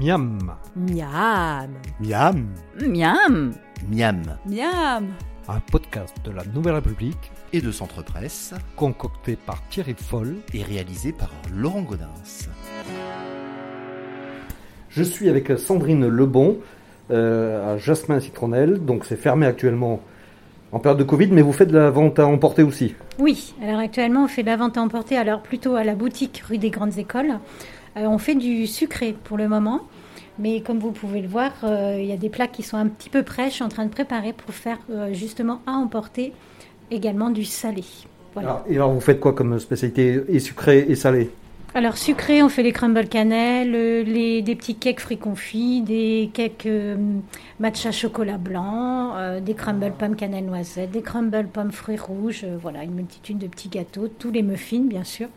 Miam, Miam. Miam. Miam. Miam. Miam. un podcast de la Nouvelle République Et de Centre Presse concocté par Thierry Foll. et réalisé par Laurent Godin. Je suis avec Sandrine Lebon euh, à Jasmin Citronnelle, donc c'est fermé actuellement en période de Covid, mais vous faites de la vente à emporter aussi. Oui, alors actuellement on fait de la vente à emporter, alors plutôt à la boutique rue des Grandes Écoles. Euh, on fait du sucré pour le moment, mais comme vous pouvez le voir, euh, il y a des plats qui sont un petit peu prêts, je suis en train de préparer pour faire euh, justement à emporter également du salé. Voilà. Alors, et alors vous faites quoi comme spécialité et sucré et salé? Alors sucré, on fait les crumbles cannelle, les, des petits cakes fruits confits, des cakes euh, matcha chocolat blanc, euh, des crumbles pommes cannelle noisette, des crumbles pommes fruits rouges, euh, voilà, une multitude de petits gâteaux, tous les muffins bien sûr,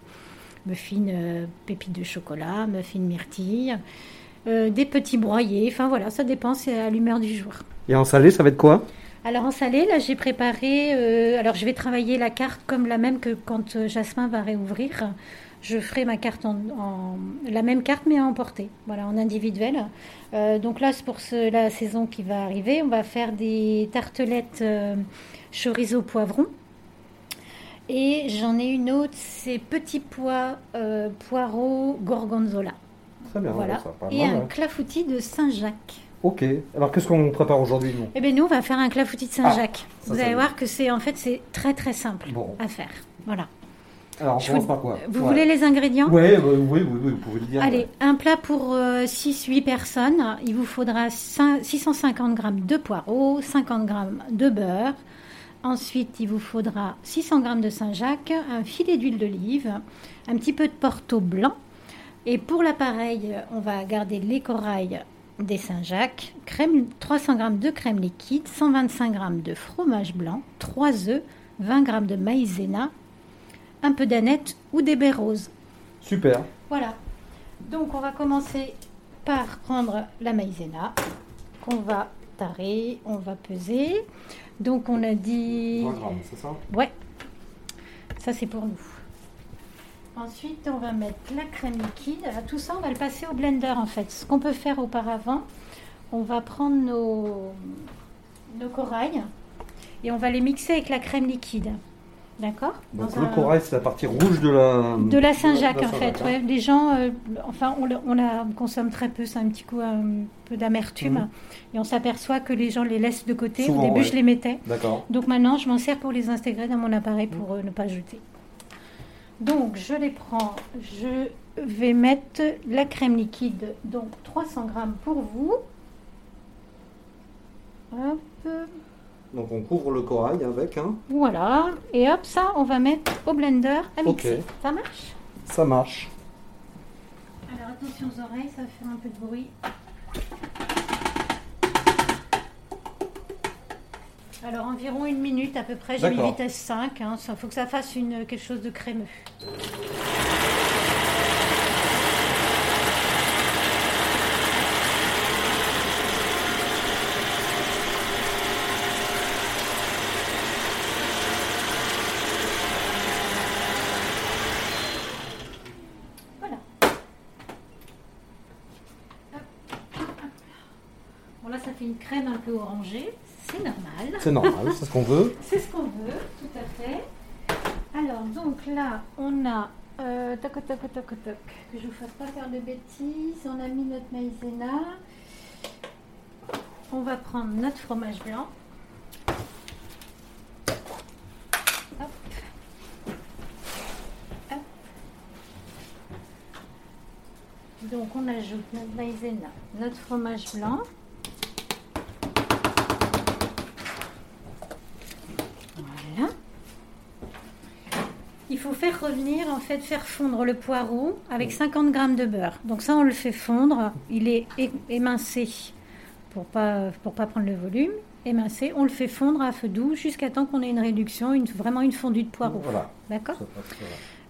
muffins euh, pépites de chocolat, muffins myrtille, euh, des petits broyés, enfin voilà, ça dépend, c'est à l'humeur du jour. Et en salé, ça va être quoi? Alors en salé, là j'ai préparé, euh, alors je vais travailler la carte comme la même que quand euh, Jasmin va réouvrir. Je ferai ma carte en, en- la même carte mais à emporter, voilà, en individuel. Euh, donc là, c'est pour ce- la saison qui va arriver, on va faire des tartelettes euh, chorizo poivron. Et j'en ai une autre, c'est petits pois euh, poireaux gorgonzola. Très bien, Voilà. ça, Et mal, un hein. clafoutis de Saint-Jacques. Ok, alors qu'est-ce qu'on prépare aujourd'hui nous? Eh bien, nous, on va faire un clafoutis de Saint-Jacques. Ah, vous allez voir que c'est en fait c'est très très simple Bon. à faire. Voilà. Alors on Je commence vous- par quoi? Vous Ouais. voulez les ingrédients? Ouais, oui, oui, oui, vous pouvez le dire. Allez, un plat pour 6-8 personnes. Il vous faudra cin- 650 g de poireaux, 50 g de beurre. Ensuite, il vous faudra 600 g de Saint-Jacques, un filet d'huile d'olive, un petit peu de porto blanc. Et pour l'appareil, on va garder les corails des Saint-Jacques, crème, 300 g de crème liquide, 125 g de fromage blanc, 3 œufs, 20 g de maïzena, un peu d'aneth ou des baies roses. Super. Voilà. Donc on va commencer par prendre la maïzena qu'on va tarer, on va peser. Donc on a dit 20 grammes, c'est ça? Ouais. Ça c'est pour nous. Ensuite, on va mettre la crème liquide. Alors, Tout ça, on va le passer au blender en fait. Ce qu'on peut faire auparavant, on va prendre nos, nos corails et on va les mixer avec la crème liquide. D'accord Donc Dans le un- corail, c'est la partie rouge de la... de la Saint-Jacques, en fait. Ouais. Les gens, euh, enfin, on, on la consomme très peu, c'est un petit coup un peu d'amertume. Mhm. Et on s'aperçoit que les gens les laissent de côté. Souvent, Au début, ouais. je les mettais. D'accord. Donc maintenant, je m'en sers pour les intégrer dans mon appareil pour euh, ne pas jeter. Donc, je les prends. Je vais mettre la crème liquide, donc 300 grammes pour vous. Hop. Donc on couvre le corail avec, hein Voilà. Et hop, ça, on va mettre au blender à Ok. mixer. Ça marche? Ça marche. Alors attention aux oreilles, ça va faire un peu de bruit. Alors environ une minute à peu près, j'ai mis vitesse 5, il faut que ça fasse une, quelque chose de crémeux. Voilà. Hop. Bon là ça fait une crème un peu orangée, c'est normal. C'est normal, c'est ce qu'on veut. C'est ce qu'on veut, tout à fait. Alors, donc là, on a. Euh, toc, toc, toc, toc, toc, que je ne vous fasse pas faire de bêtises. On a mis notre maïzena. On va prendre notre fromage blanc. Hop. Hop. Donc, on ajoute notre maïzena, notre fromage blanc. Voilà. Il faut faire revenir, en fait, faire fondre le poireau avec 50 grammes de beurre. Donc ça, on le fait fondre. Il est émincé pour pas pour pas prendre le volume. Émincé, on le fait fondre à feu doux jusqu'à temps qu'on ait une réduction, une, vraiment une fondue de poireau. Voilà. D'accord.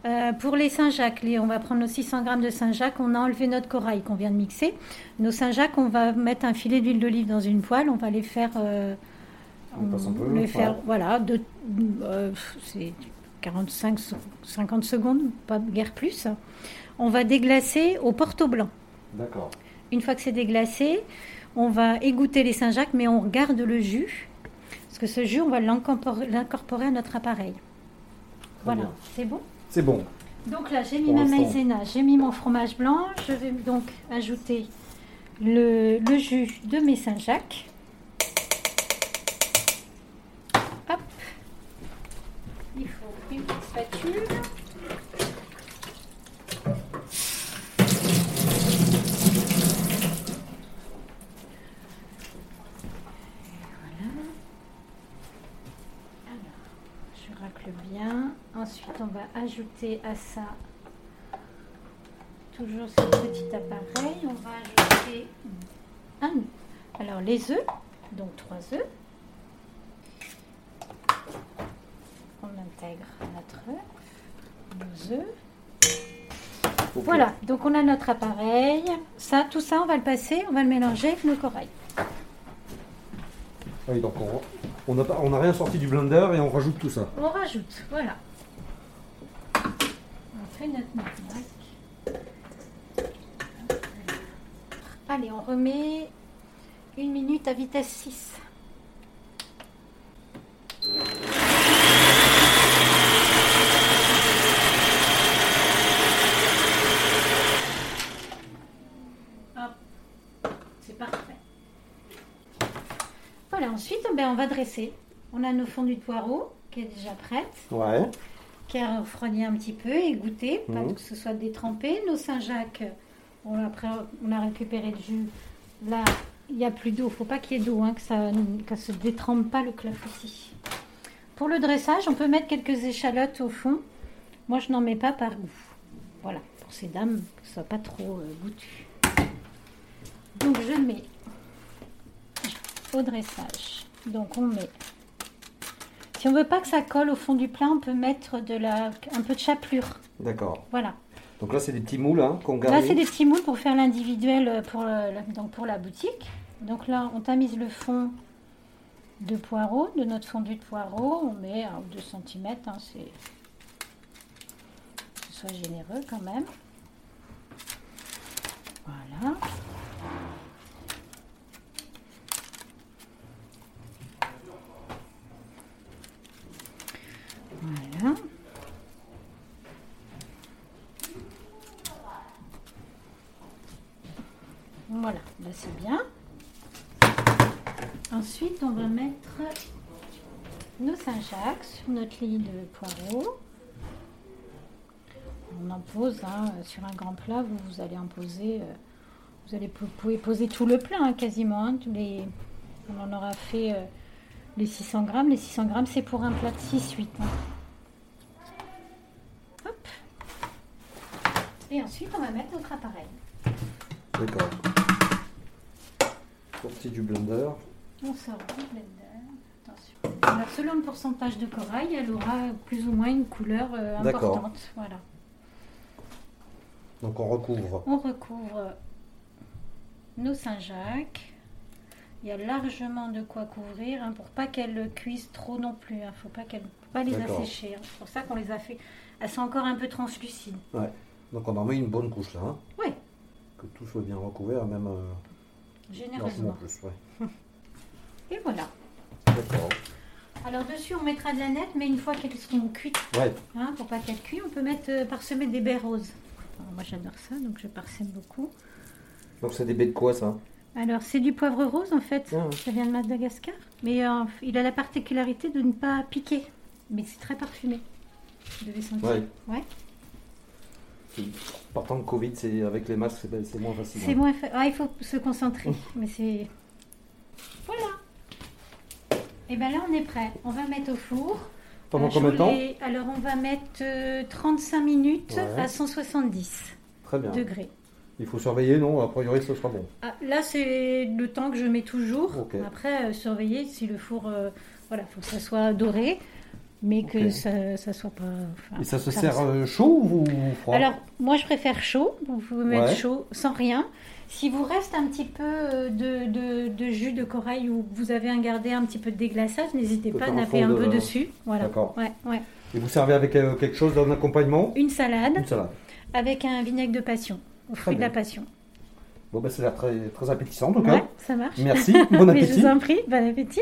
Euh, pour les Saint-Jacques, les- on va prendre nos 600 grammes de Saint-Jacques. On a enlevé notre corail qu'on vient de mixer. Nos Saint-Jacques, on va mettre un filet d'huile d'olive dans une poêle. On va les faire, euh, On peu, les faire, voilà, de, euh, c'est 45, 50 secondes, pas guère plus. On va déglacer au porto blanc. D'accord. une fois que c'est déglacé, on va égoutter les Saint-Jacques, mais on garde le jus. Parce que ce jus, on va l'incorporer à notre appareil. Voilà, c'est bon? C'est bon. Donc là, j'ai mis ma maïzena, j'ai mis mon fromage blanc. Je vais donc ajouter le, le jus de mes Saint-Jacques. Hop. Il faut je racle bien. Ensuite, on va ajouter à ça toujours ce petit appareil. On va ajouter un. Alors, les œufs, donc trois œufs. On intègre œufs. Voilà, donc on a notre appareil. Ça, tout ça, on va le passer, on va le mélanger avec nos corails. Oui, donc on on n'a pas- on n'a rien sorti du blender et on rajoute tout ça. On rajoute, voilà. On fait notre marque. Allez, on remet une minute à vitesse 6. Hop, c'est parfait. Voilà, ensuite, ben, on va dresser. On a nos fondus de poireaux qui est déjà prête, Ouais. qui a refroidi un petit peu, égouttée, pas Mhm. que ce soit détrempé. Nos Saint-Jacques, on a, après, on a récupéré le jus. Là, il n'y a plus d'eau. Il ne faut pas qu'il y ait d'eau, hein, que ça ne se détrempe pas le clafoutis. Pour le dressage, on peut mettre quelques échalotes au fond. Moi, je n'en mets pas par goût. Voilà, pour ces dames, que ce soit pas trop euh, goûtu. Donc, je mets au dressage. Donc, on met. Si on veut pas que ça colle au fond du plat, on peut mettre de la, un peu de chapelure. D'accord. Voilà. Donc là, c'est des petits moules hein, qu'on garde. Là, c'est des petits moules pour faire l'individuel euh, pour, le- donc pour la boutique. Donc là, on tamise le fond de poireaux, de notre fondu de poireaux. On met 1 ou 2 cm, hein, c'est que ce soit généreux quand même. Voilà. Voilà, là c'est bien. Ensuite, on va mettre nos Saint-Jacques sur notre lit de poireaux. On en pose hein, sur un grand plat, vous, vous allez en poser, euh, vous allez, pouvez poser tout le plat hein, quasiment. hein, tous les, on en aura fait euh, les 600 grammes. Les 600 grammes, c'est pour un plat de 6-8. hein. Hop. Et ensuite, on va mettre notre appareil. D'accord. Sortie du blender. On sort du blender. Attention. Alors, selon le pourcentage de corail, elle aura plus ou moins une couleur euh, importante. Voilà. Donc on recouvre. On recouvre nos Saint-Jacques. Il y a largement de quoi couvrir hein, pour pas qu'elles cuisent trop non plus. Il ne faut pas qu'elles pas les assécher. hein. C'est pour ça qu'on les a fait. Elles sont encore un peu translucides. Donc on en met une bonne couche là. hein, Oui, que tout soit bien recouvert, même euh, généreusement. plus. Ouais. Et voilà. D'accord. Alors dessus, on mettra de la nette, mais une fois qu'elles seront cuites, Ouais. Hein, pour pas qu'elle cuit, on peut mettre euh, parsemer des baies roses. Alors, moi j'adore ça, donc je parsème beaucoup. Donc c'est des baies de quoi ça? Alors c'est du poivre rose en fait, Ah ça vient de Madagascar, mais euh, il a la particularité de ne pas piquer, mais c'est très parfumé. Vous devez sentir. Ouais. Ouais. Partant de Covid, c'est avec les masques, c'est c'est moins facile. C'est hein. moins. fa- Ah, il faut se concentrer, mais c'est. Et bien là on est prêt. On va mettre au four. Pendant Euh, combien de temps Alors on va mettre euh, 35 minutes Ouais. à 170 Très bien. degrés. Il faut surveiller, non? A priori, ce sera bon. Ah, là, c'est le temps que je mets toujours. Après, euh, surveiller si le four, euh, voilà, faut que ça soit doré, mais que ça, ça soit pas. enfin, Et ça se ça sert euh, chaud ou froid? Alors, moi, je préfère chaud. Vous pouvez mettre Ouais. chaud sans rien. Si vous reste un petit peu euh, de, de- de jus de corail ou vous avez un gardé un petit peu de déglaçage, n'hésitez pas à napper un de- peu dessus. Voilà. D'accord. Ouais, ouais. Et vous servez avec euh, quelque chose d'un accompagnement? Une salade Une salade. avec un vinaigre de passion, au fruit de la passion. Bon, bah, ça a l'air très, très appétissant en tout cas. Ouais, ça marche. Merci, bon Mais je appétit. vous en prie, bon appétit.